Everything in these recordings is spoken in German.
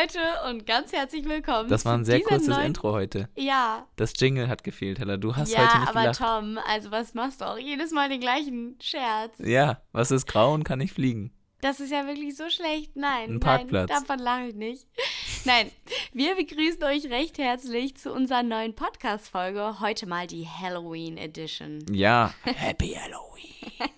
Leute und ganz herzlich willkommen. Das war ein sehr kurzes neuen... Intro heute. Ja. Das Jingle hat gefehlt, Hella. Du hast ja, heute nicht aber gelacht. Tom, also was machst du auch jedes Mal den gleichen Scherz? Ja, was ist grau und kann nicht fliegen? Das ist ja wirklich so schlecht. Nein, Ein Parkplatz. nein, davon lache ich nicht. Nein, wir begrüßen euch recht herzlich zu unserer neuen Podcast-Folge. Heute mal die Halloween Edition. Ja, Happy Halloween.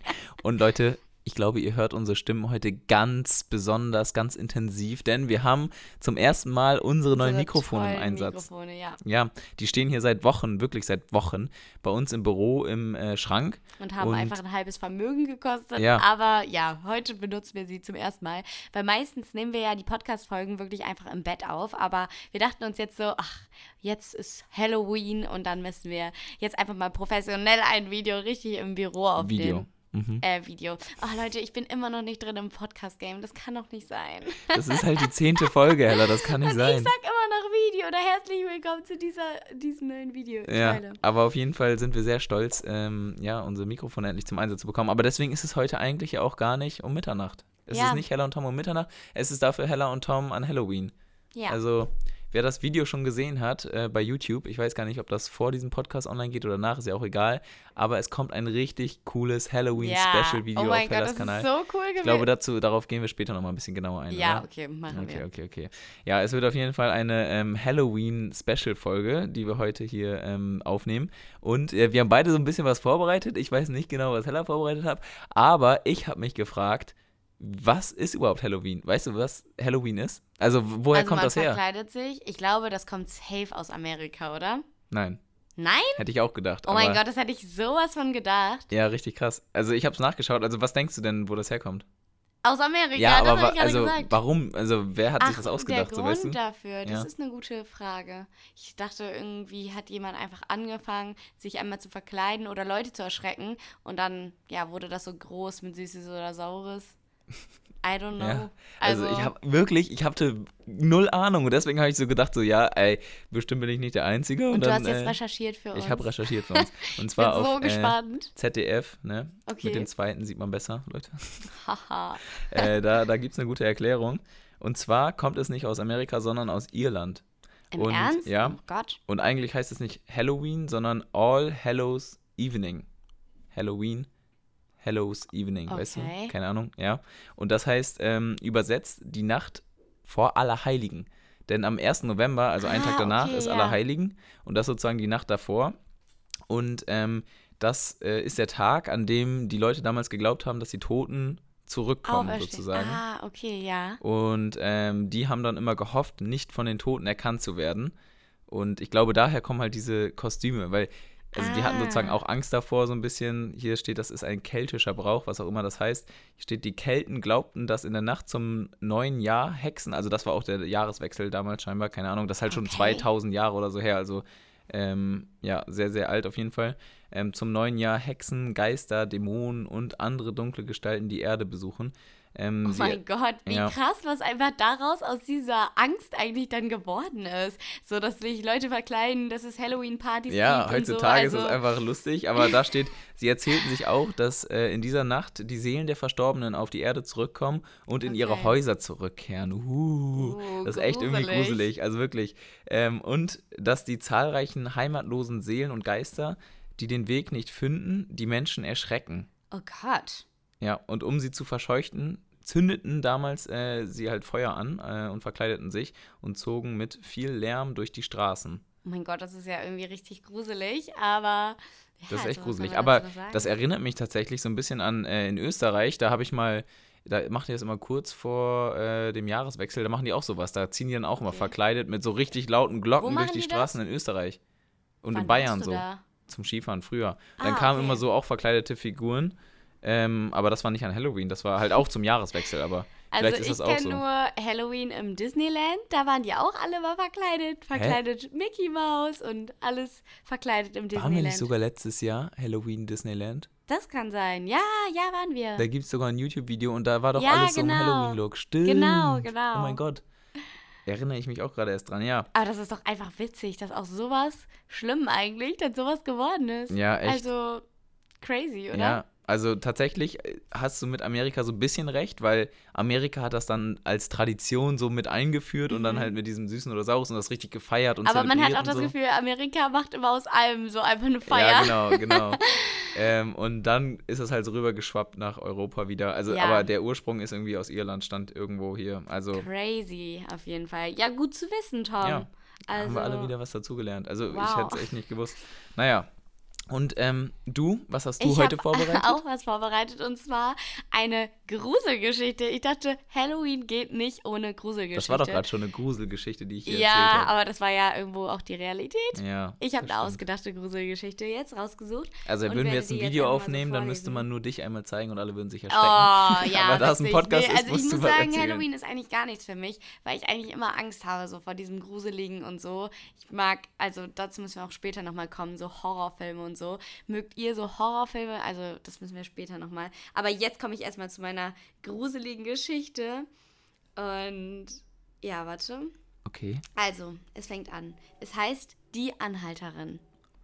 Und Leute, ich glaube, ihr hört unsere Stimmen heute ganz besonders, ganz intensiv, denn wir haben zum ersten Mal unsere neuen Unsere Mikrofone im Einsatz. Mikrofone, ja. Ja, die stehen hier seit Wochen, wirklich seit Wochen, bei uns im Büro im äh, Schrank. Und haben Und- einfach ein halbes Vermögen gekostet. Ja. Aber ja, heute benutzen wir sie zum ersten Mal. Weil meistens nehmen wir ja die Podcast-Folgen wirklich einfach im Bett auf. Aber wir dachten uns jetzt so, ach, jetzt ist Halloween und dann müssen wir jetzt einfach mal professionell ein Video richtig im Büro aufnehmen. Video. Mhm. Äh, Video. Oh Leute, ich bin immer noch nicht drin im Podcast-Game. Das kann doch nicht sein. Das ist halt die zehnte Folge, Hella, das kann nicht Und sein. ich sag immer noch Video oder herzlich willkommen zu dieser, diesem neuen Video. Ja, Teile. aber auf jeden Fall sind wir sehr stolz, ähm, ja, unsere Mikrofone endlich zum Einsatz zu bekommen. Aber deswegen ist es heute eigentlich ja auch gar nicht um Mitternacht. Es Ja. ist nicht Hella und Tom um Mitternacht, es ist dafür Hella und Tom an Halloween. Ja. Also, wer das Video schon gesehen hat äh, bei YouTube, ich weiß gar nicht, ob das vor diesem Podcast online geht oder nach, ist ja auch egal, aber es kommt ein richtig cooles Halloween-Special-Video oh mein auf das Kanal. ist so cool gewesen. ich glaube, dazu, darauf gehen wir später nochmal ein bisschen genauer ein. ja, oder? okay, machen Okay, wir. okay, okay. Ja, es wird auf jeden Fall eine ähm, Halloween-Special-Folge, die wir heute hier ähm, aufnehmen. Und äh, wir haben beide so ein bisschen was vorbereitet. Ich weiß nicht genau, was Hella vorbereitet hat, aber ich habe mich gefragt, was ist überhaupt Halloween? Weißt du, was Halloween ist? Also, woher also kommt man das her? verkleidet sich. Ich glaube, das kommt safe aus Amerika, oder? Nein, Nein? hätte ich auch gedacht. Oh mein Gott, das hätte ich sowas von gedacht. Ja, richtig krass. Also, ich habe es nachgeschaut. Also, was denkst du denn, wo das herkommt? Aus Amerika, Ja, das aber wa- also, gesagt. warum? Also, wer hat sich Ach, das der ausgedacht, Grund so weißt du? dafür, das Ja. ist eine gute Frage. Ich dachte, irgendwie hat jemand einfach angefangen, sich einmal zu verkleiden oder Leute zu erschrecken und dann, ja, wurde das so groß mit Süßes oder Saures. I don't know. Ja, also, ich habe wirklich, ich hatte null Ahnung und deswegen habe ich so gedacht, so ja, ey, bestimmt bin ich nicht der Einzige. Und, und du dann, hast jetzt äh, recherchiert für uns. Ich habe recherchiert für uns. Und zwar bin so auf äh, gespannt. ZDF, ne? Okay. Mit dem zweiten sieht man besser, Leute. Haha. äh, da da gibt es eine gute Erklärung. Und zwar kommt es nicht aus Amerika, sondern aus Irland. Im Und, Ernst? ja. Oh Gott. Und eigentlich heißt es nicht Halloween, sondern All Hallows Evening. Halloween, Hallows Evening, weißt du? Okay. Keine Ahnung, ja. Und das heißt ähm, übersetzt die Nacht vor Allerheiligen. Denn am 1. November, also einen Ah, Tag danach, okay, ist ja. Allerheiligen. Und das sozusagen die Nacht davor. Und ähm, das äh, ist der Tag, an dem die Leute damals geglaubt haben, dass die Toten zurückkommen, sozusagen. Ah, okay, ja. Und ähm, die haben dann immer gehofft, nicht von den Toten erkannt zu werden. Und ich glaube, daher kommen halt diese Kostüme, weil also die hatten Ah. sozusagen auch Angst davor, so ein bisschen. Hier steht, das ist ein keltischer Brauch, was auch immer das heißt. Hier steht, die Kelten glaubten, dass in der Nacht zum neuen Jahr Hexen, also das war auch der Jahreswechsel damals scheinbar, keine Ahnung, das ist halt schon Okay. 2000 Jahre oder so her, also ähm, ja, sehr, sehr alt auf jeden Fall. Ähm, zum neuen Jahr Hexen, Geister, Dämonen und andere dunkle Gestalten die Erde besuchen. Ähm, Oh sie- mein Gott, wie ja. krass, was einfach daraus aus dieser Angst eigentlich dann geworden ist. So, dass sich Leute verkleiden, dass es Halloween-Partys Ja, gibt heutzutage und so. ist es also, einfach lustig, aber da steht, sie erzählten sich auch, dass äh, in dieser Nacht die Seelen der Verstorbenen auf die Erde zurückkommen und in ihre. Häuser zurückkehren. Uh, Uh, das ist echt irgendwie gruselig. gruselig, also wirklich. Ähm, und dass die zahlreichen heimatlosen Seelen und Geister, die den Weg nicht finden, die Menschen erschrecken. Oh Gott. Ja, und um sie zu verscheuchten, zündeten damals äh, sie halt Feuer an äh, und verkleideten sich und zogen mit viel Lärm durch die Straßen. Oh mein Gott, das ist ja irgendwie richtig gruselig, aber. Ja, Das ist echt also, gruselig. Aber das erinnert mich tatsächlich so ein bisschen an äh, in Österreich. Da habe ich mal, da machen die das immer kurz vor äh, dem Jahreswechsel. Da machen die auch sowas. Da ziehen die dann auch immer Okay. verkleidet mit so richtig lauten Glocken durch die die? Straßen in Österreich. Und Wann in Bayern so. da? Zum Skifahren früher. Dann Ah, kamen okay. immer so auch verkleidete Figuren. Ähm, aber das war nicht an Halloween. Das war halt auch zum Jahreswechsel. Aber Also vielleicht ist ich das auch kenne so. nur Halloween im Disneyland, da waren die auch alle mal verkleidet, verkleidet Mickey Mouse und alles verkleidet im Waren wir Disneyland. nicht sogar letztes Jahr Halloween Disneyland? das kann sein. Ja, ja, waren wir. Da gibt es sogar ein YouTube-Video und da war doch Ja, alles so im genau. Halloween-Look. Stimmt. Genau, genau. Oh mein Gott. Erinnere ich mich auch gerade erst dran, ja. Aber das ist doch einfach witzig, dass auch sowas schlimm eigentlich, dass sowas geworden ist. Ja, echt. Also crazy, oder? Ja, Also tatsächlich äh, hast du mit Amerika so ein bisschen recht, weil Amerika hat das dann als Tradition so mit eingeführt und dann Mhm. halt mit diesem Süßen oder Saures und das richtig gefeiert und Aber man hat auch das so. Gefühl, Amerika macht immer aus allem so einfach eine Feier. Ja, genau, genau. ähm, und dann ist es halt so rübergeschwappt nach Europa wieder. Also, Ja. aber der Ursprung ist irgendwie aus Irland, stand irgendwo hier. Also Crazy, auf jeden Fall. Ja, gut zu wissen, Tom. Ja, also, haben wir alle wieder was dazugelernt. Also ich Wow. hätte es echt nicht gewusst. Naja. Und ähm, du, was hast du ich heute vorbereitet? auch was vorbereitet und zwar eine Gruselgeschichte. Ich dachte, Halloween geht nicht ohne Gruselgeschichte. Das war doch gerade schon eine Gruselgeschichte, die ich hier Ja, erzählt habe. aber das war ja irgendwo auch die Realität. Ja, Ich habe eine ausgedachte Gruselgeschichte jetzt rausgesucht. Also würden wir jetzt ein Video einfach mal so aufnehmen, dann müsste man nur dich einmal zeigen und alle würden sich Oh, erschrecken. ja. aber da es ein. Podcast nee, ist, Also ich muss sagen, erzählen. Halloween ist eigentlich gar nichts für mich, weil ich eigentlich immer Angst habe, so vor diesem Gruseligen und so. Ich mag, also dazu müssen wir auch später nochmal kommen, so Horrorfilme und so. Mögt ihr so Horrorfilme? Also das müssen wir später nochmal. Aber jetzt komme ich erstmal zu meiner gruseligen Geschichte. Und ja, warte. Okay. Also, es fängt an. Es heißt Die Anhalterin.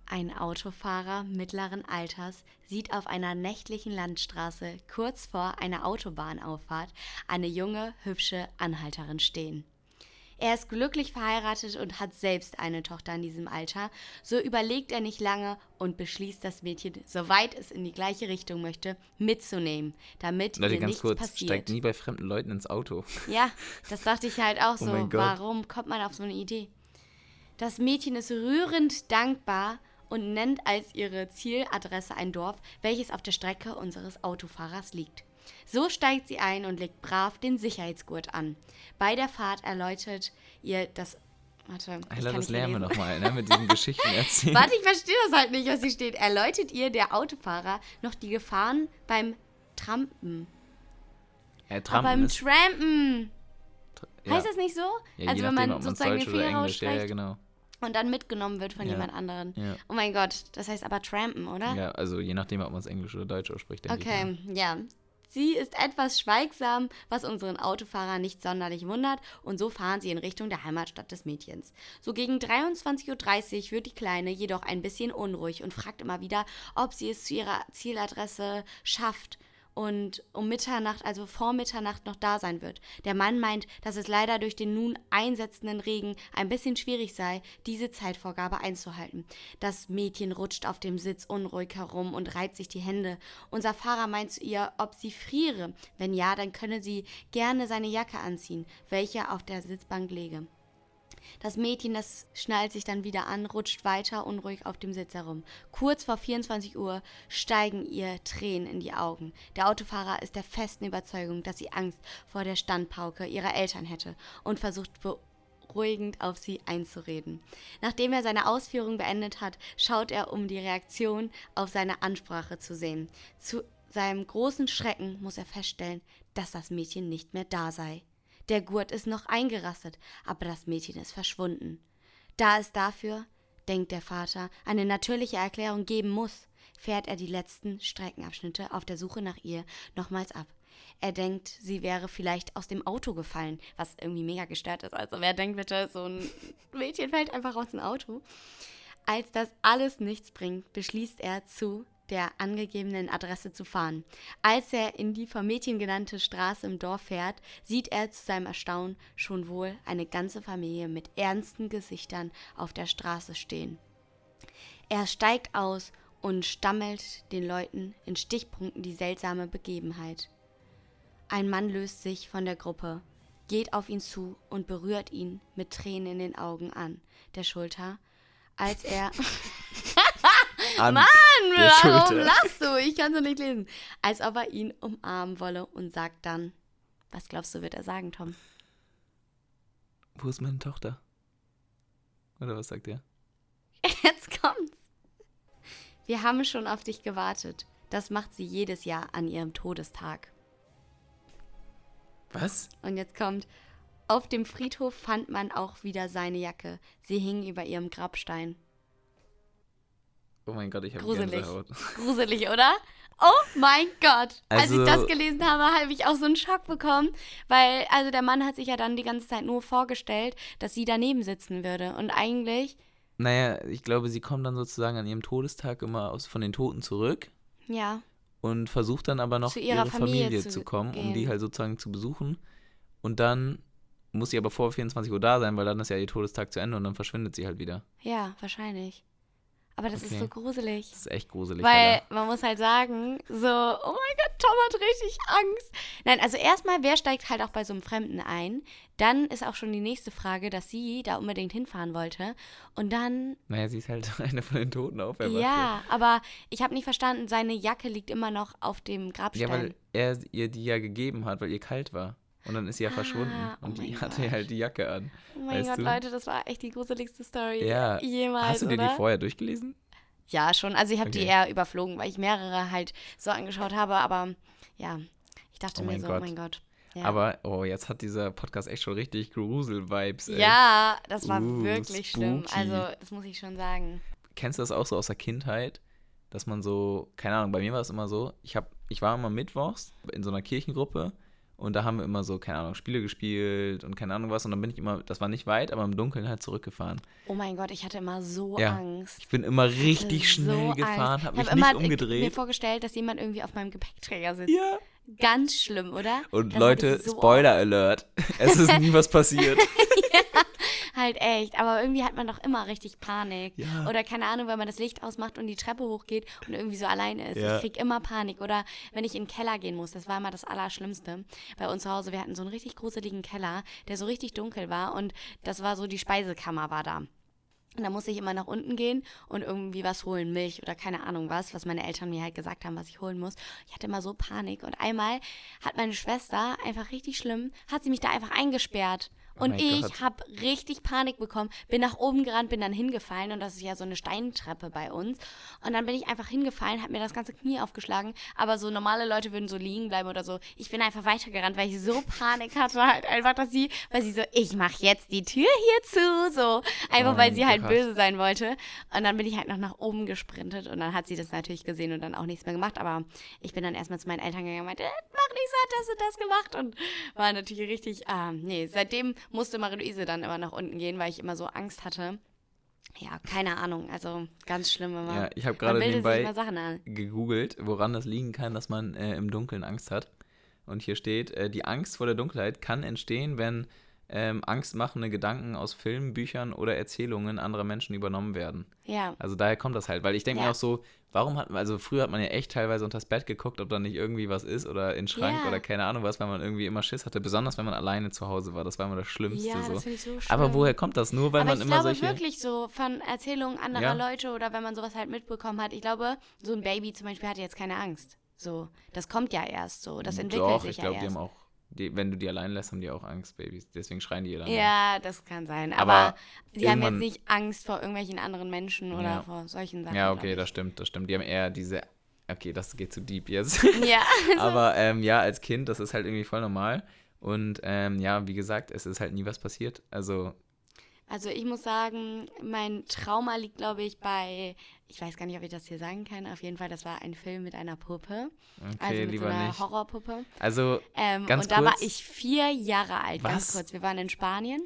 Ein Autofahrer mittleren Alters sieht auf einer nächtlichen Landstraße kurz vor einer Autobahnauffahrt eine junge, hübsche Anhalterin stehen. Er ist glücklich verheiratet und hat selbst eine Tochter in diesem Alter, so überlegt er nicht lange und beschließt das Mädchen, soweit es in die gleiche Richtung möchte, mitzunehmen, damit Leute, ihr ganz nichts kurz, passiert. steigt nie bei fremden Leuten ins Auto. Ja, das dachte ich halt auch Oh so. Warum kommt man auf so eine Idee? Das Mädchen ist rührend dankbar und nennt als ihre Zieladresse ein Dorf, welches auf der Strecke unseres Autofahrers liegt. So steigt sie ein und legt brav den Sicherheitsgurt an. Bei der Fahrt erläutert ihr das. Warte, ich Alter, kann das lernen wir nochmal, ne? Mit diesen Geschichten erzählen. Warte, ich verstehe das halt nicht, was hier steht. Erläutert ihr, der Autofahrer, noch die Gefahren beim Trampen. Ja, Aber Trampen beim Trampen. ja, Heißt das nicht so? ja, also wenn nachdem, man sozusagen den Finger Englisch, ja, rausstreckt genau. und dann mitgenommen wird von jemand anderen. Oh mein Gott, das heißt aber trampen, oder? Ja, also je nachdem, ob man es Englisch oder Deutsch ausspricht. Okay, ja. Sie ist etwas schweigsam, was unseren Autofahrer nicht sonderlich wundert, und so fahren sie in Richtung der Heimatstadt des Mädchens. So gegen 23.30 Uhr wird die Kleine jedoch ein bisschen unruhig und fragt immer wieder, ob sie es zu ihrer Zieladresse schafft und um Mitternacht, also vor Mitternacht, noch da sein wird. Der Mann meint, dass es leider durch den nun einsetzenden Regen ein bisschen schwierig sei, diese Zeitvorgabe einzuhalten. Das Mädchen rutscht auf dem Sitz unruhig herum und reibt sich die Hände. Unser Fahrer meint zu ihr, ob sie friere. Wenn ja, dann könne sie gerne seine Jacke anziehen, welche auf der Sitzbank lege. Das Mädchen, das schnallt sich dann wieder an, rutscht weiter unruhig auf dem Sitz herum. Kurz vor 24 Uhr steigen ihr Tränen in die Augen. Der Autofahrer ist der festen Überzeugung, dass sie Angst vor der Standpauke ihrer Eltern hätte und versucht beruhigend auf sie einzureden. Nachdem er seine Ausführung beendet hat, schaut er, um die Reaktion auf seine Ansprache zu sehen. Zu seinem großen Schrecken muss er feststellen, dass das Mädchen nicht mehr da sei. Der Gurt ist noch eingerastet, aber das Mädchen ist verschwunden. Da es dafür, denkt der Vater, eine natürliche Erklärung geben muss, fährt er die letzten Streckenabschnitte auf der Suche nach ihr nochmals ab. Er denkt, sie wäre vielleicht aus dem Auto gefallen, was irgendwie mega gestört ist. Also wer denkt bitte, so ein Mädchen fällt einfach aus dem Auto. Als das alles nichts bringt, beschließt er zu der angegebenen Adresse zu fahren. Als er in die vom Mädchen genannte Straße im Dorf fährt, sieht er zu seinem Erstaunen schon wohl eine ganze Familie mit ernsten Gesichtern auf der Straße stehen. Er steigt aus und stammelt den Leuten in Stichpunkten die seltsame Begebenheit. Ein Mann löst sich von der Gruppe, geht auf ihn zu und berührt ihn mit Tränen in den Augen an der Schulter, als er An Mann, der warum lachst du? Ich kann so nicht lesen. Als ob er ihn umarmen wolle und sagt dann, was glaubst du, wird er sagen, Tom? Wo ist meine Tochter? Oder was sagt er? Jetzt kommt's. Wir haben schon auf dich gewartet. Das macht sie jedes Jahr an ihrem Todestag. Was? Und jetzt kommt, auf dem Friedhof fand man auch wieder seine Jacke. Sie hing über ihrem Grabstein. Oh mein Gott, ich habe Gruselig. Gänsehaut. Gruselig, oder? Oh mein Gott. Als ich Also- das gelesen habe, habe ich auch so einen Schock bekommen, weil also der Mann hat sich ja dann die ganze Zeit nur vorgestellt, dass sie daneben sitzen würde und eigentlich Naja, ich glaube, sie kommen dann sozusagen an ihrem Todestag immer aus, von den Toten zurück. ja, und versucht dann aber noch Zu ihrer ihre Familie, Familie zu, zu kommen, um die halt sozusagen zu besuchen. Und dann muss sie aber vor 24 Uhr da sein, weil dann ist ja ihr Todestag zu Ende und dann verschwindet sie halt wieder. Ja, wahrscheinlich. Aber das ist Okay. so gruselig. Das ist echt gruselig. Weil Alter. man muss halt sagen, so, oh mein Gott, Tom hat richtig Angst. Nein, also erstmal, wer steigt halt auch bei so einem Fremden ein? Dann ist auch schon die nächste Frage, dass sie da unbedingt hinfahren wollte. Und dann, Naja, sie ist halt eine von den Toten auferwacht. ja, aber ich habe nicht verstanden, seine Jacke liegt immer noch auf dem Grabstein. Ja, weil er ihr die ja gegeben hat, weil ihr kalt war. Und dann ist sie ja Ah, verschwunden. oh Und die mein hatte Gott. halt die Jacke an. oh mein Gott, du? Leute, das war echt die gruseligste Story Ja. jemals, Hast du dir oder? die vorher durchgelesen? Ja, schon. Also ich habe die Okay. eher überflogen, weil ich mehrere halt so angeschaut habe, aber ja, ich dachte Oh mir so, Gott. oh mein Gott. Ja. Aber, oh, jetzt hat dieser Podcast echt schon richtig Grusel-Vibes. Ja, das war Uh, wirklich schlimm. spooky. Also, das muss ich schon sagen. Kennst du das auch so aus der Kindheit? Dass man so, keine Ahnung, bei mir war es immer so, ich, hab, ich war immer mittwochs in so einer Kirchengruppe und da haben wir immer so, keine Ahnung, Spiele gespielt und keine Ahnung was und dann bin ich immer, das war nicht weit, aber im Dunkeln halt zurückgefahren. Oh mein Gott, ich hatte immer so Ja. Angst. Ich bin immer richtig so schnell Angst. gefahren, habe Ich mich hab nicht immer mir umgedreht. vorgestellt, dass jemand irgendwie auf meinem Gepäckträger sitzt. Ja. Ganz schlimm, oder? Und Das Leute, ich so Spoiler Alert, es ist nie was passiert. Halt echt, aber irgendwie hat man doch immer richtig Panik. Ja. Oder keine Ahnung, wenn man das Licht ausmacht und die Treppe hochgeht und irgendwie so alleine ist. Ja. Ich krieg immer Panik. Oder wenn ich in den Keller gehen muss, das war immer das Allerschlimmste. Bei uns zu Hause, wir hatten so einen richtig gruseligen Keller, der so richtig dunkel war und das war so, die Speisekammer war da. Und da musste ich immer nach unten gehen und irgendwie was holen, Milch oder keine Ahnung was, was meine Eltern mir halt gesagt haben, was ich holen muss. Ich hatte immer so Panik. Und einmal hat meine Schwester, einfach richtig schlimm, hat sie mich da einfach eingesperrt. Oh Und mein ich habe richtig Panik bekommen, bin nach oben gerannt, bin dann hingefallen und das ist ja so eine Steintreppe bei uns. Und dann bin ich einfach hingefallen, habe mir das ganze Knie aufgeschlagen. Aber so normale Leute würden so liegen bleiben oder so. Ich bin einfach weitergerannt, weil ich so Panik hatte, halt einfach, dass sie, weil sie so, ich mache jetzt die Tür hier zu, so einfach, Oh weil sie halt böse sein wollte. Und dann bin ich halt noch nach oben gesprintet und dann hat sie das natürlich gesehen und dann auch nichts mehr gemacht. Aber ich bin dann erstmal zu meinen Eltern gegangen und meinte, "Äh, mach nicht so, hat das und das gemacht. Und war natürlich richtig, ah, nee, seitdem musste Marie-Louise dann immer nach unten gehen, weil ich immer so Angst hatte. Ja, keine Ahnung, also ganz schlimm immer. Ja, ich habe gerade nebenbei gegoogelt, woran das liegen kann, dass man äh, im Dunkeln Angst hat. Und hier steht, äh, die Angst vor der Dunkelheit kann entstehen, wenn ähm, angstmachende Gedanken aus Filmen, Büchern oder Erzählungen anderer Menschen übernommen werden. Ja, Also daher kommt das halt, weil ich denke mir Ja. auch so, warum hat man, also früher hat man ja echt teilweise unters Bett geguckt, ob da nicht irgendwie was ist oder in den Schrank Ja. oder keine Ahnung was, weil man irgendwie immer Schiss hatte, besonders wenn man alleine zu Hause war. Das war immer das Schlimmste ja, so. das ich so schlimm. Aber woher kommt das? Nur weil Aber man ich immer glaube solche. wirklich so von Erzählungen anderer Ja. Leute oder wenn man sowas halt mitbekommen hat. Ich glaube, so ein Baby zum Beispiel hat jetzt keine Angst. So, das kommt ja erst so. Das entwickelt Doch, sich ich ja glaube, die erst. haben auch, die, wenn du die allein lässt, haben die auch Angst, Babys. Deswegen schreien die dann. Ja, das kann sein. Aber, Aber sie haben jetzt nicht Angst vor irgendwelchen anderen Menschen oder Ja. vor solchen Sachen. Ja, okay, das stimmt, das stimmt. Die haben eher diese. Okay, das geht zu deep jetzt. Ja, Aber ähm, ja, als Kind, das ist halt irgendwie voll normal. Und ähm, ja, wie gesagt, es ist halt nie was passiert. Also, also ich muss sagen, mein Trauma liegt, glaube ich, bei, ich weiß gar nicht, ob ich das hier sagen kann. Auf jeden Fall, das war ein Film mit einer Puppe. okay, also mit lieber so einer nicht. Horrorpuppe. Also, Ähm, Ganz und da war kurz. ich vier Jahre alt, ganz Was? kurz. Wir waren in Spanien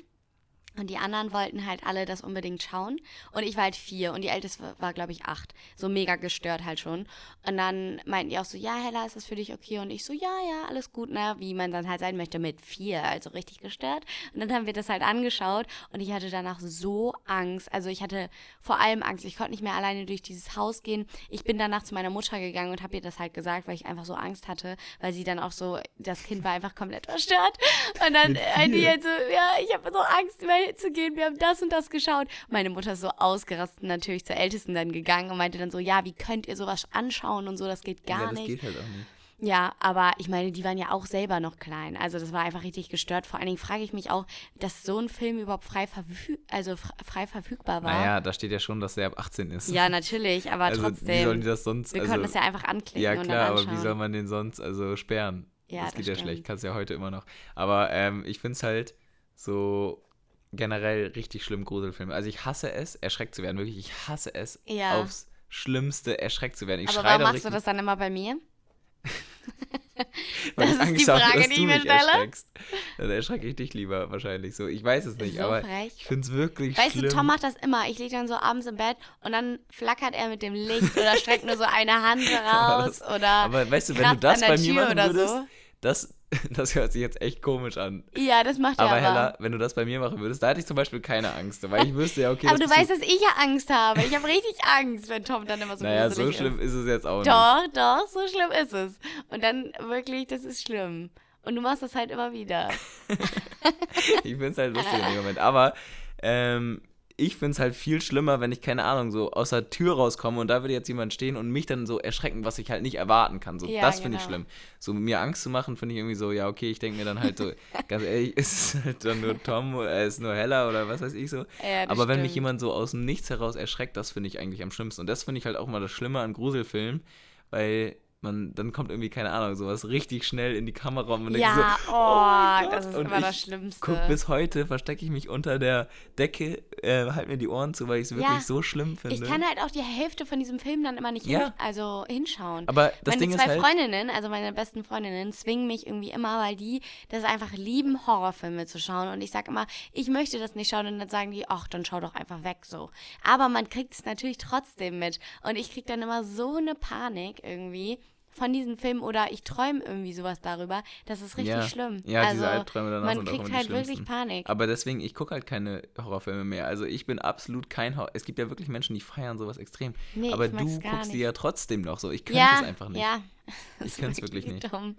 und die anderen wollten halt alle das unbedingt schauen. Und ich war halt vier und die älteste war, glaube ich, acht. So mega gestört halt schon. Und dann meinten die auch so, ja, Hella, ist das für dich okay? Und ich so, ja, ja, alles gut, ne? Wie man dann halt sein möchte mit vier, also richtig gestört. Und dann haben wir das halt angeschaut und ich hatte danach so Angst. Also ich hatte vor allem Angst. Ich konnte nicht mehr alleine durch dieses Haus gehen. Ich bin danach zu meiner Mutter gegangen und habe ihr das halt gesagt, weil ich einfach so Angst hatte, weil sie dann auch so, das Kind war einfach komplett verstört. Und dann äh, die halt so, ja, ich habe so Angst, mal hinzugehen. Wir haben das und das geschaut. Meine Mutter ist so ausgerastet, natürlich zur Ältesten dann gegangen und meinte dann so, ja, wie könnt ihr sowas anschauen und so, das geht gar ja, das nicht. geht halt auch nicht. Ja, aber ich meine, die waren ja auch selber noch klein. Also das war einfach richtig gestört. Vor allen Dingen frage ich mich auch, dass so ein Film überhaupt frei, verfü also fr- frei verfügbar war. Naja, da steht ja schon, dass der ab 18 ist. Ja, natürlich, aber also, Wie sollen trotzdem. die das sonst. Wir also, konnten es ja einfach anklicken ja, und klar, dann aber wie soll man den sonst also sperren? Ja, das geht das ja stimmt. schlecht, kannst ja heute immer noch. Aber ähm, ich finde es halt so generell richtig schlimm, Gruselfilme. Also ich hasse es, erschreckt zu werden. Wirklich, ich hasse es, Ja. aufs Schlimmste erschreckt zu werden. Ich aber warum machst du das dann immer bei mir? Weil Das ich ist Angst die habe, Frage, dass die ich mir stelle. erschreckst. Dann erschrecke ich dich lieber wahrscheinlich so. Ich weiß es nicht, So aber frech. ich finde es wirklich Weißt schlimm. du, Tom macht das immer. Ich liege dann so abends im Bett und dann flackert er mit dem Licht oder streckt nur so eine Hand Aber raus das- oder. aber weißt du, wenn du das bei mir machen würdest, so. das, das hört sich jetzt echt komisch an. Ja, das macht er Aber aber. Hella, wenn du das bei mir machen würdest, da hätte ich zum Beispiel keine Angst, weil ich wüsste ja, okay, aber du weißt, dass ich ja Angst habe. Ich habe richtig Angst, wenn Tom dann immer so Naja, so schlimm ist. ist es jetzt auch nicht. Doch, doch, so schlimm ist es. Und dann wirklich, das ist schlimm. Und du machst das halt immer wieder. Ich finde es halt lustig in dem Moment. Aber ähm, ich finde es halt viel schlimmer, wenn ich, keine Ahnung, so aus der Tür rauskomme und da würde jetzt jemand stehen und mich dann so erschrecken, was ich halt nicht erwarten kann. So, Ja, das finde ich genau. schlimm. So mir Angst zu machen, finde ich irgendwie so, ja, okay, ich denke mir dann halt so, ganz ehrlich, ist es halt dann nur Tom, er ist nur Heller oder was weiß ich so. Ja, Aber wenn mich stimmt. jemand so aus dem Nichts heraus erschreckt, das finde ich eigentlich am schlimmsten. Und das finde ich halt auch mal das Schlimme an Gruselfilmen, weil man, dann kommt irgendwie, keine Ahnung, sowas richtig schnell in die Kamera und man denkt Ja, so, oh, Gott. das ist Und immer das Schlimmste. Guck, bis heute verstecke ich mich unter der Decke, äh, halt mir die Ohren zu, weil ich es wirklich Ja, so schlimm finde. Ich kann halt auch die Hälfte von diesem Film dann immer nicht Ja. hin, also hinschauen. Aber das meine Ding zwei ist halt, Freundinnen, also meine besten Freundinnen, zwingen mich irgendwie immer, weil die das einfach lieben, Horrorfilme zu schauen. Und ich sage immer, ich möchte das nicht schauen. Und dann sagen die, ach, dann schau doch einfach weg so. Aber man kriegt es natürlich trotzdem mit. Und ich kriege dann immer so eine Panik irgendwie von diesen Filmen oder ich träume irgendwie sowas darüber. Das ist richtig ja, schlimm. Ja, also, diese Albträume danach man sind auch kriegt die halt wirklich Panik. Aber deswegen, ich gucke halt keine Horrorfilme mehr. Also ich bin absolut kein Horror. Es gibt ja wirklich Menschen, die feiern sowas extrem. Nee, Aber du guckst die ja trotzdem noch so. Ich könnte ja, es einfach nicht. Ja. Ich könnte es wirklich nicht. Dumm.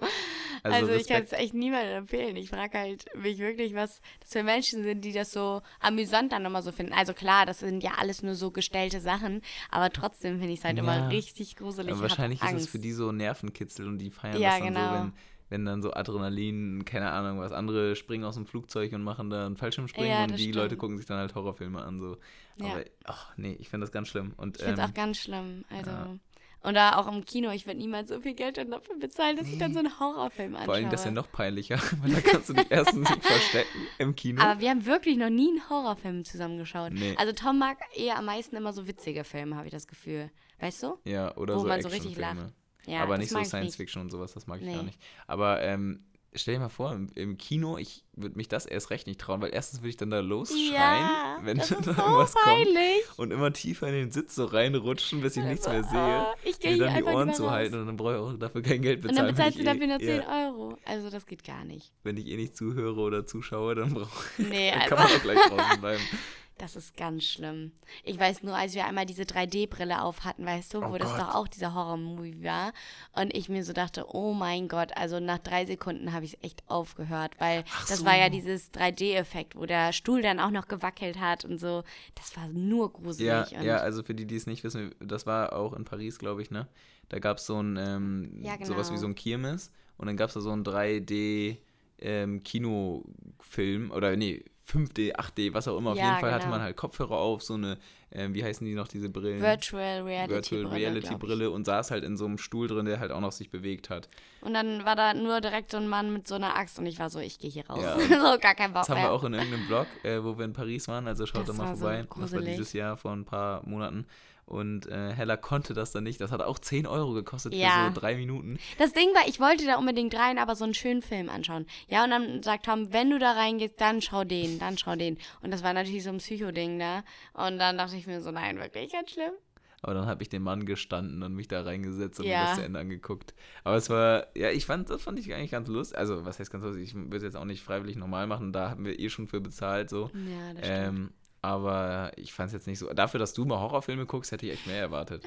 Also Also, ich kann es echt niemandem empfehlen. Ich frage halt mich wirklich, was das für Menschen sind, die das so amüsant dann immer so finden. Also klar, das sind ja alles nur so gestellte Sachen, aber trotzdem finde ich es halt Ja. immer richtig gruselig. Aber wahrscheinlich ist es für die so Nervenkitzel und die feiern Ja, das dann genau. so, wenn, wenn dann so Adrenalin, keine Ahnung, was andere springen aus dem Flugzeug und machen da einen Fallschirmspringen Ja, und die stimmt. Leute gucken sich dann halt Horrorfilme an. So. Ja. Aber ach, nee, ich finde das ganz schlimm. Und, Ich finde es ähm, auch ganz schlimm. Also. ja. Und da auch im Kino, ich würde niemals so viel Geld dafür bezahlen, dass ich dann so einen Horrorfilm anschaue. vor allem das ist ja noch peinlicher, weil da kannst du dich erstens nicht verstecken im Kino. Aber wir haben wirklich noch nie einen Horrorfilm zusammengeschaut. Nee. Also Tom mag eher am meisten immer so witzige Filme, habe ich das Gefühl. Weißt du? ja, oder wo so man so richtig lacht. Ja, aber nicht so mag ich Science nicht. Fiction und sowas, das mag ich Nee. gar nicht. Aber ähm, stell dir mal vor, im, im Kino, ich würde mich das erst recht nicht trauen, weil erstens würde ich dann da losschreien, Ja, wenn das dann ist so irgendwas kommt. peinlich. Und immer tiefer in den Sitz so reinrutschen, bis ich nichts mehr Also, sehe. ah, ich gehe dann die Ohren zu halten und dann brauche ich auch dafür kein Geld Und bezahlen. dann bezahlst du ich dafür nur eh, 10 ja, Euro. Also das geht gar nicht. Wenn ich eh nicht zuhöre oder zuschaue, dann, brauch, Nee, dann also kann man auch gleich draußen bleiben. das ist ganz schlimm. Ich weiß nur, als wir einmal diese 3D-Brille auf hatten, weißt du, wo Oh das Gott. doch auch dieser Horror-Movie war. Und ich mir so dachte, oh mein Gott, also nach drei Sekunden habe ich es echt aufgehört, weil Ach das so. war ja dieses 3D-Effekt, wo der Stuhl dann auch noch gewackelt hat und so. Das war nur gruselig. Ja, ja, also für die, die es nicht wissen, das war auch in Paris, glaube ich, ne? Da gab es so ein, ähm, Ja, sowas wie genau. so ein Kirmes und dann gab es da so ein 3D ähm, Kinofilm oder nee, 5D, 8D, was auch immer. Auf Ja, jeden Fall hatte genau. man halt Kopfhörer auf, so eine, ähm, wie heißen die noch, diese Brillen? Virtual Reality. Virtual Brille, Reality. Brille und saß halt in so einem Stuhl drin, der halt auch noch sich bewegt hat. Und dann war da nur direkt so ein Mann mit so einer Axt und ich war so, ich gehe hier raus. Ja. so, gar kein Bock Das haben wir auch in irgendeinem Blog, äh, wo wir in Paris waren, also schaut Das da mal war so vorbei. das war dieses Jahr vor ein paar Monaten. Und äh, Hella konnte das dann nicht. Das hat auch 10 Euro gekostet Ja. für so drei Minuten. Das Ding war, ich wollte da unbedingt rein, aber so einen schönen Film anschauen. Ja, und dann sagt Tom, wenn du da reingehst, dann schau den, dann schau den. Und das war natürlich so ein Psycho-Ding da. Und dann dachte ich mir so, nein, wirklich ganz schlimm. Aber dann habe ich den Mann gestanden und mich da reingesetzt und mir Ja. das zu Ende angeguckt. Aber es war, ja, ich fand, das fand ich eigentlich ganz lustig. Also, was heißt ganz lustig? Ich würde es jetzt auch nicht freiwillig normal machen. Da haben wir eh schon für bezahlt, so. Ja, das stimmt. Ähm, aber ich fand es jetzt nicht so. Dafür, dass du mal Horrorfilme guckst, hätte ich echt mehr erwartet.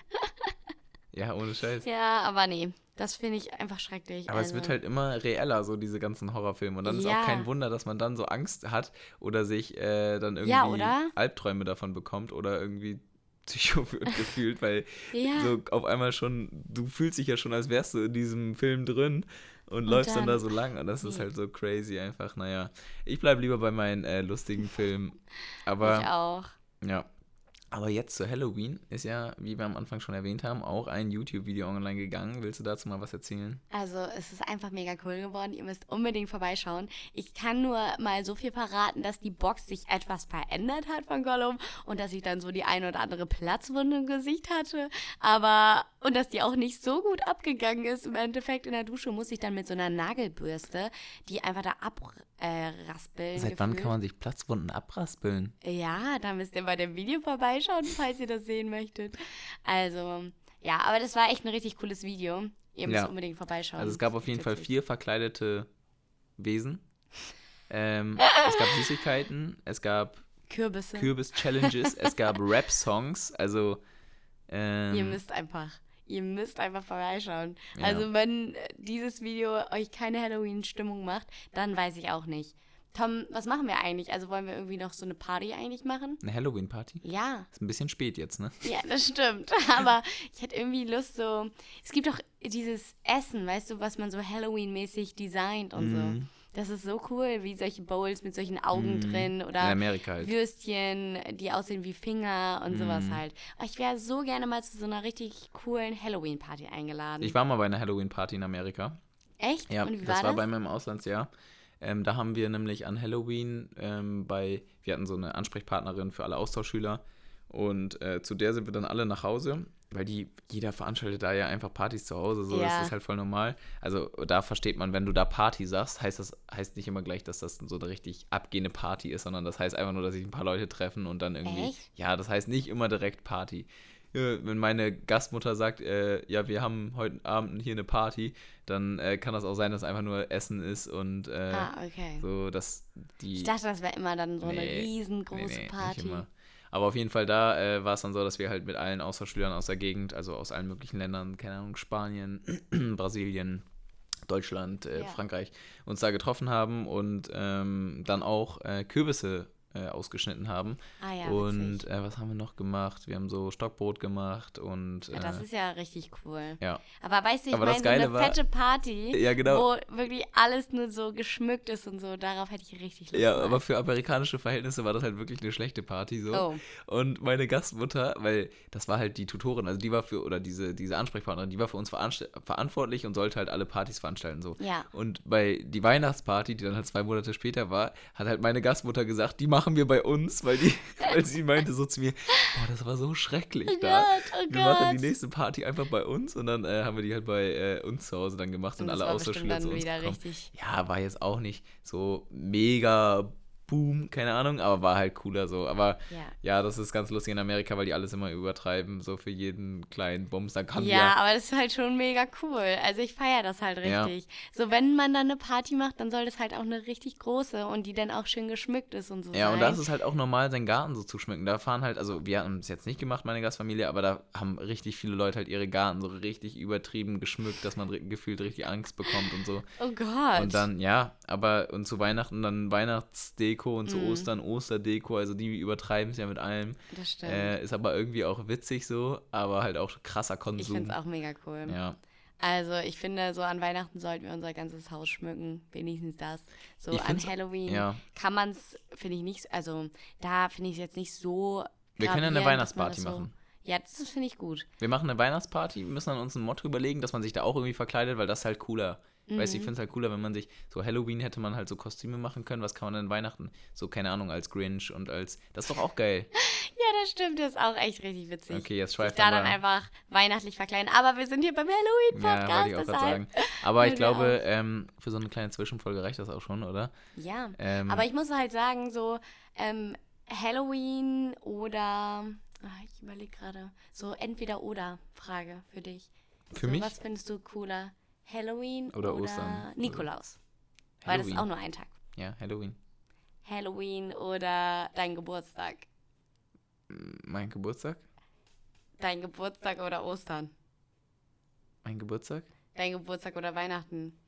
ja, ohne Scheiß. Ja, aber nee, das finde ich einfach schrecklich. Aber also. es wird halt immer reeller, so diese ganzen Horrorfilme. Und dann ist auch Ja. kein Wunder, dass man dann so Angst hat oder sich äh, dann irgendwie Ja? Albträume davon bekommt oder irgendwie Psycho wird gefühlt, weil Ja. so auf einmal schon, du fühlst dich ja schon, als wärst du in diesem Film drin und, läufst dann, dann- da so lang und das ist Nee. halt so crazy einfach. Naja, ich bleibe lieber bei meinen äh, lustigen Filmen. Aber ich auch. ja. Aber jetzt zu Halloween ist ja, wie wir am Anfang schon erwähnt haben, auch ein YouTube-Video online gegangen. Willst du dazu mal was erzählen? Also es ist einfach mega cool geworden. Ihr müsst unbedingt vorbeischauen. Ich kann nur mal so viel verraten, dass die Box sich etwas verändert hat von Gollum und dass ich dann so die eine oder andere Platzwunde im Gesicht hatte. Aber und dass die auch nicht so gut abgegangen ist. Im Endeffekt in der Dusche muss ich dann mit so einer Nagelbürste, die einfach da abraspeln. Seit wann kann man sich Platzwunden abraspeln? Ja, da müsst ihr bei dem Video vorbeischauen, falls ihr das sehen möchtet. Also, ja, aber das war echt ein richtig cooles Video. Ihr müsst Ja. unbedingt vorbeischauen. Also es gab auf jeden Fall vier verkleidete Wesen. Ähm, es gab Süßigkeiten, es gab Kürbisse. Kürbis-Challenges, es gab Rap-Songs, also ähm, Ihr müsst einfach, ihr müsst einfach vorbeischauen. Ja. Also wenn äh, dieses Video euch keine Halloween-Stimmung macht, dann weiß ich auch nicht. Tom, was machen wir eigentlich? Also wollen wir irgendwie noch so eine Party eigentlich machen? eine Halloween-Party. Ja, Ist ein bisschen spät jetzt, ne? ja, das stimmt. Aber ich hätte irgendwie Lust so. Es gibt doch dieses Essen, weißt du, was man so Halloween-mäßig designt und Mhm. so. Das ist so cool, wie solche Bowls mit solchen Augen drin In oder halt. Würstchen, die aussehen wie Finger und sowas Mhm. halt. Aber ich wäre so gerne mal zu so einer richtig coolen Halloween-Party eingeladen. Ich war mal bei einer Halloween-Party in Amerika. Echt? Ja, das war war das? bei meinem Auslandsjahr. Ähm, da haben wir nämlich an Halloween ähm, bei, wir hatten so eine Ansprechpartnerin für alle Austauschschüler und äh, zu der sind wir dann alle nach Hause, weil die, jeder veranstaltet da ja einfach Partys zu Hause, so Ja. das ist halt voll normal. Also da versteht man, wenn du da Party sagst, heißt das heißt nicht immer gleich, dass das so eine richtig abgehende Party ist, sondern das heißt einfach nur, dass sich ein paar Leute treffen und dann irgendwie, Echt? ja, das heißt nicht immer direkt Party. Ja, wenn meine Gastmutter sagt, äh, ja, wir haben heute Abend hier eine Party, dann äh, kann das auch sein, dass einfach nur Essen ist und äh, ah, okay. so, dass die. Ich dachte, das wäre immer dann so eine Nee, riesengroße nee, nee, nicht Party. immer. Aber auf jeden Fall da äh, war es dann so, dass wir halt mit allen Austauschschülern aus der Gegend, also aus allen möglichen Ländern, keine Ahnung, Spanien, Brasilien, Deutschland, äh, Ja. Frankreich, uns da getroffen haben und ähm, dann auch äh, Kürbisse äh, ausgeschnitten haben. Ah ja, und äh, was haben wir noch gemacht? Wir haben so Stockbrot gemacht und Ja, das äh, ist ja richtig cool. ja. Aber weißt du, ich Aber meine, so eine war- fette Party, Ja, genau. wo wirklich alles nur so geschmückt ist und so, darauf hätte ich richtig Lust. Ja, mal. aber für amerikanische Verhältnisse war das halt wirklich eine schlechte Party so. Oh. Und meine Gastmutter, weil das war halt die Tutorin, also die war für, oder diese, diese Ansprechpartnerin, die war für uns verantwortlich und sollte halt alle Partys veranstalten so. Ja. Und bei die Weihnachtsparty, die dann halt zwei Monate später war, hat halt meine Gastmutter gesagt, die machen wir bei uns, weil die, weil sie meinte so zu mir, boah, das war so schrecklich Oh da. Gott, oh wir machen die Gott. nächste Party einfach bei uns und dann äh, haben wir die halt bei äh, uns zu Hause dann gemacht und, Und alle dann zu uns gekommen. Ja, war jetzt auch nicht so mega boom, keine Ahnung, aber war halt cooler so. Aber Ja. ja, das ist ganz lustig in Amerika, weil die alles immer übertreiben, so für jeden kleinen Bums. Dann kann Ja, aber das ist halt schon mega cool. Also ich feiere das halt Ja. richtig. So, wenn man dann eine Party macht, dann soll das halt auch eine richtig große und die dann auch schön geschmückt ist und so Ja, sein. und da ist es halt auch normal, seinen Garten so zu schmücken. Da fahren halt, also wir haben es jetzt nicht gemacht, meine Gastfamilie, aber da haben richtig viele Leute halt ihre Garten so richtig übertrieben geschmückt, dass man gefühlt richtig Angst bekommt und so. Oh Gott. Und dann, ja, aber und zu Weihnachten dann Weihnachtsdeko und zu Mhm. Ostern Osterdeko, also die übertreiben es ja mit allem. das stimmt. Äh, ist aber irgendwie auch witzig so, aber halt auch krasser ich Konsum. finde es auch mega cool. Ja. Also ich finde, so an Weihnachten sollten wir unser ganzes Haus schmücken. Wenigstens das. So Ich an Halloween ja. kann man es, finde ich nicht, also da finde ich es jetzt nicht so. Wir können ja eine Weihnachtsparty so, machen. Ja, das finde ich gut. Wir machen eine Weihnachtsparty, wir müssen dann uns ein Motto überlegen, dass man sich da auch irgendwie verkleidet, weil das ist halt cooler. Weißt du, ich Mhm. finde es halt cooler, wenn man sich, so Halloween hätte man halt so Kostüme machen können, was kann man denn Weihnachten? So, keine Ahnung, als Grinch und als, das ist doch auch geil. Ja, das stimmt, das ist auch echt richtig witzig. Okay, jetzt Sich schweift da aber- dann einfach weihnachtlich verkleiden. Aber wir sind hier beim Ja, Halloween-Podcast, wollte ich auch gerade sagen. Aber ich glaube, ähm, für so eine kleine Zwischenfolge reicht das auch schon, oder? Ja, Ähm, aber ich muss halt sagen, so ähm, Halloween oder, ah, ich überlege gerade, so entweder oder Frage für dich. Für so, mich? Was findest du cooler? Halloween Oder oder, Ostern? Nikolaus? Weil das ist Halloween. auch nur ein Tag. Ja, Halloween. Halloween oder dein Geburtstag? Mein Geburtstag? Dein Geburtstag oder Ostern? Mein Geburtstag? Dein Geburtstag oder Weihnachten?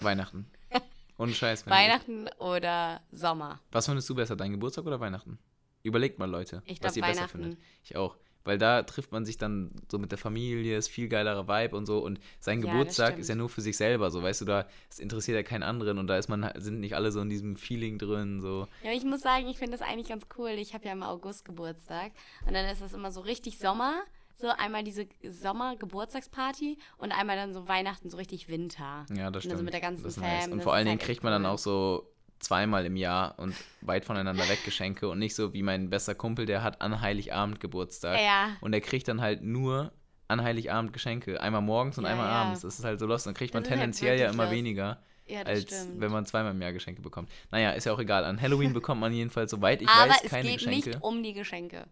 Weihnachten. Ohne Scheiß. Weihnachten oder Sommer? Was findest du besser, dein Geburtstag oder Weihnachten? Überlegt mal, Leute, Ich was glaub, ihr besser findet. Ich auch. Weil da trifft man sich dann so mit der Familie, ist viel geilerer Vibe und so. Und sein Ja, Geburtstag ist ja nur für sich selber, so weißt du, da es interessiert ja keinen anderen und da ist man, sind nicht alle so in diesem Feeling drin, so. Ja, ich muss sagen, ich finde das eigentlich ganz cool. Ich habe ja im August Geburtstag und dann ist das immer so richtig Sommer. So einmal diese Sommer-Geburtstagsparty und einmal dann so Weihnachten, so richtig Winter. Ja, das stimmt. so mit der ganzen das Fam, nice. Und vor allen Dingen halt kriegt man dann auch so zweimal im Jahr und weit voneinander weg Geschenke und nicht so wie mein bester Kumpel, der hat an Heiligabend Geburtstag. Ja. Und der kriegt dann halt nur an Heiligabend Geschenke. Einmal morgens und Ja, einmal ja. abends. Das ist halt so lost. Dann kriegt man Das ist halt tendenziell ja wirklich immer lost. weniger, Ja, als stimmt. wenn man zweimal im Jahr Geschenke bekommt. Naja, ist ja auch egal. An Halloween bekommt man jedenfalls, soweit ich aber weiß, es keine geht Geschenke. nicht um die Geschenke.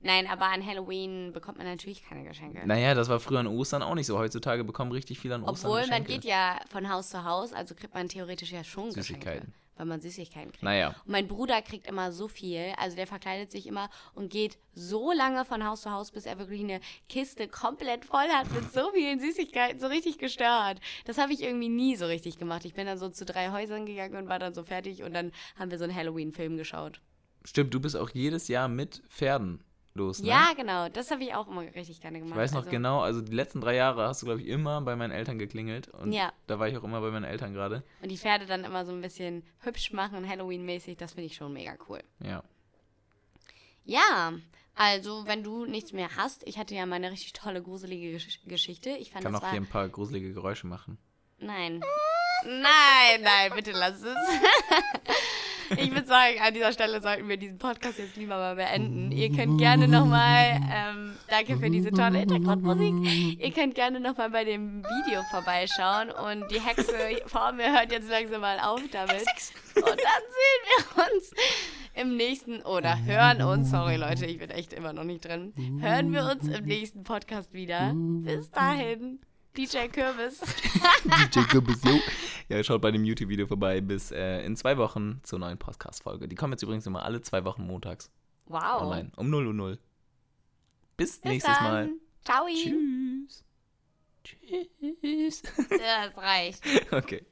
Nein, aber an Halloween bekommt man natürlich keine Geschenke. Naja, das war früher an Ostern auch nicht so. Heutzutage bekommen richtig viele an Ostern Obwohl, man Geschenke. geht ja von Haus zu Haus, also kriegt man theoretisch ja schon Geschenke. Weil man Süßigkeiten kriegt. Naja, Und mein Bruder kriegt immer so viel, also der verkleidet sich immer und geht so lange von Haus zu Haus, bis er wirklich eine Kiste komplett voll hat mit so vielen Süßigkeiten, so richtig gestört. Das habe ich irgendwie nie so richtig gemacht. Ich bin dann so zu drei Häusern gegangen und war dann so fertig und dann haben wir so einen Halloween-Film geschaut. stimmt, du bist auch jedes Jahr mit Pferden los, ne? Ja, genau, das habe ich auch immer richtig gerne gemacht. Ich weiß noch also, genau, also die letzten drei Jahre hast du, glaube ich, immer bei meinen Eltern geklingelt. Und Ja. da war ich auch immer bei meinen Eltern gerade. Und die Pferde dann immer so ein bisschen hübsch machen, Halloween-mäßig, das finde ich schon mega cool. Ja. Ja, also wenn du nichts mehr hast, ich hatte ja mal eine richtig tolle, gruselige Gesch Geschichte. Ich fand kann das auch war... hier ein paar gruselige Geräusche machen. Nein. Nein, nein, bitte lass es. Ich würde sagen, an dieser Stelle sollten wir diesen Podcast jetzt lieber mal beenden. Ihr könnt gerne nochmal, ähm, danke für diese tolle Hintergrundmusik, ihr könnt gerne nochmal bei dem Video vorbeischauen und die Hexe vor mir hört jetzt langsam mal auf damit. Und dann sehen wir uns im nächsten, oder hören uns, sorry Leute, ich bin echt immer noch nicht drin, hören wir uns im nächsten Podcast wieder. Bis dahin, DJ Kürbis. DJ Kürbis, jo. Ja, schaut bei dem YouTube-Video vorbei bis äh, in zwei Wochen zur neuen Podcast-Folge. Die kommen jetzt übrigens immer alle zwei Wochen montags Wow. online. Um 0 Uhr 0. Bis, Bis nächstes dann. Mal. Ciao. Tschüss. Tschüss. Ja, das reicht. Okay.